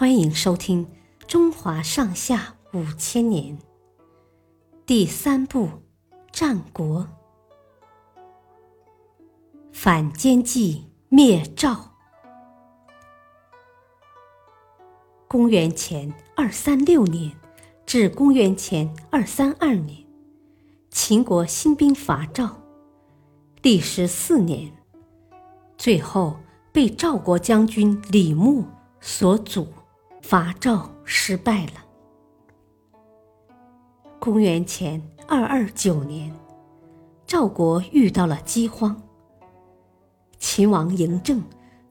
欢迎收听《中华上下五千年》第三部《战国》，反间计灭赵。公元前二三六年至公元前二三二年，秦国兴兵伐赵，历时四年，最后被赵国将军李牧所阻。伐赵失败了。公元前二二九年，赵国遇到了饥荒。秦王嬴政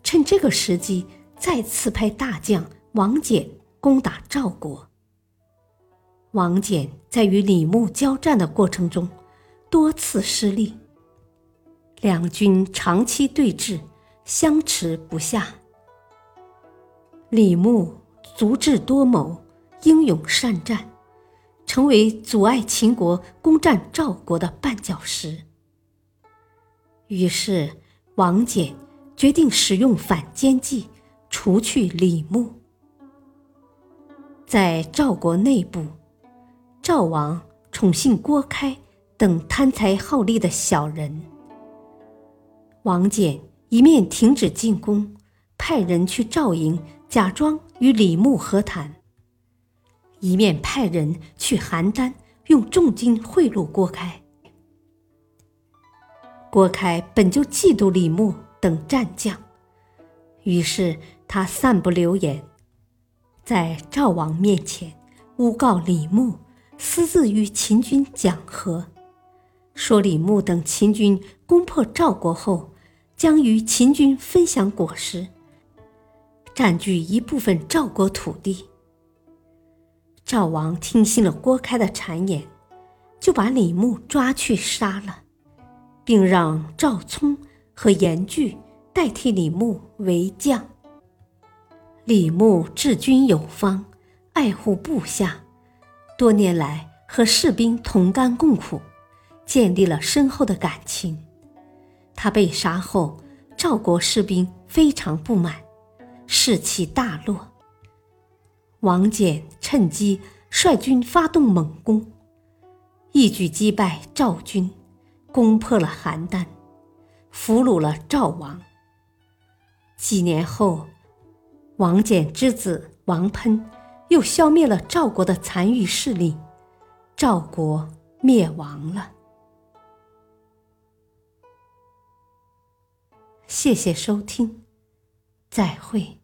趁这个时机，再次派大将王翦攻打赵国。王翦在与李牧交战的过程中，多次失利，两军长期对峙，相持不下。李牧。足智多谋，英勇善战，成为阻碍秦国攻占赵国的绊脚石。于是，王翦决定使用反间计，除去李牧。在赵国内部，赵王宠信郭开等贪财好利的小人。王翦一面停止进攻，派人去赵营。假装与李牧和谈，一面派人去邯郸，用重金贿赂郭开。郭开本就嫉妒李牧等战将，于是他散布流言，在赵王面前诬告李牧私自与秦军讲和，说李牧等秦军攻破赵国后，将与秦军分享果实。占据一部分赵国土地。赵王听信了郭开的谗言，就把李牧抓去杀了，并让赵聪和严巨代替李牧为将。李牧治军有方，爱护部下，多年来和士兵同甘共苦，建立了深厚的感情。他被杀后，赵国士兵非常不满。士气大落。王翦趁机率军发动猛攻，一举击败赵军，攻破了邯郸，俘虏了赵王。几年后，王翦之子王喷又消灭了赵国的残余势力，赵国灭亡了。谢谢收听，再会。